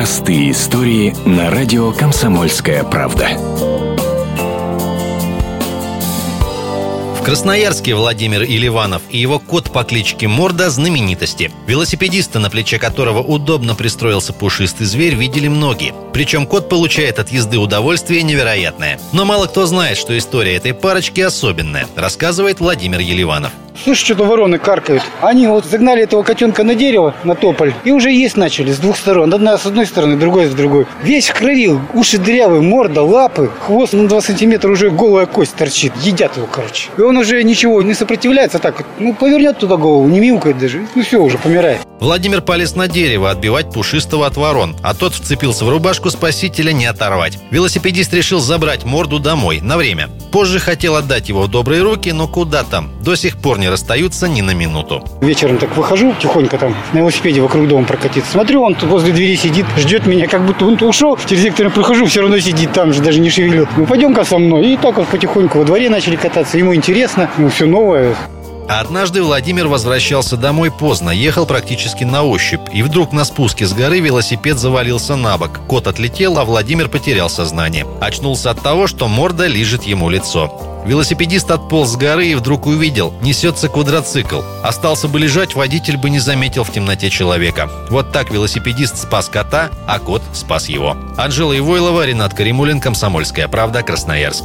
Простые истории на радио «Комсомольская правда». В Красноярске Владимир Иливанов и его кот по кличке Морда – знаменитости. Велосипедиста, на плече которого удобно пристроился пушистый зверь, видели многие. Причем кот получает от езды удовольствие невероятное. Но мало кто знает, что история этой парочки особенная, рассказывает Владимир Еливанов. Слышь, что-то вороны каркают. Они вот загнали этого котенка на дерево, на тополь, и уже есть начали с двух сторон. Одна с одной стороны, другой с другой. Весь в крови, уши дырявые, морда, лапы, хвост на 2 сантиметра уже голая кость торчит. Едят его, короче. И он уже ничего не сопротивляется так. Ну, повернет туда голову, не мяукает даже. Ну, все, уже помирает. Владимир полез на дерево отбивать пушистого от ворон, а тот вцепился в рубашку спасителя не оторвать. Велосипедист решил забрать морду домой на время. Позже хотел отдать его в добрые руки, но куда там? До сих пор не расстаются ни на минуту. Вечером так выхожу тихонько там на велосипеде вокруг дома прокатиться. Смотрю, он возле двери сидит, ждет меня, как будто он ушел. Через некоторое прохожу, все равно сидит там же, даже не шевелю. Ну, пойдем-ка со мной. И так вот потихоньку во дворе начали кататься. Ему интересно, ну, все новое. Однажды Владимир возвращался домой поздно, ехал практически на ощупь. И вдруг на спуске с горы велосипед завалился на бок. Кот отлетел, а Владимир потерял сознание. Очнулся от того, что морда лижет ему лицо. Велосипедист отполз с горы и вдруг увидел, несется квадроцикл. Остался бы лежать, водитель бы не заметил в темноте человека. Вот так велосипедист спас кота, а кот спас его. Анжела Ивойлова, Ренат Каримулин, Комсомольская правда, Красноярск.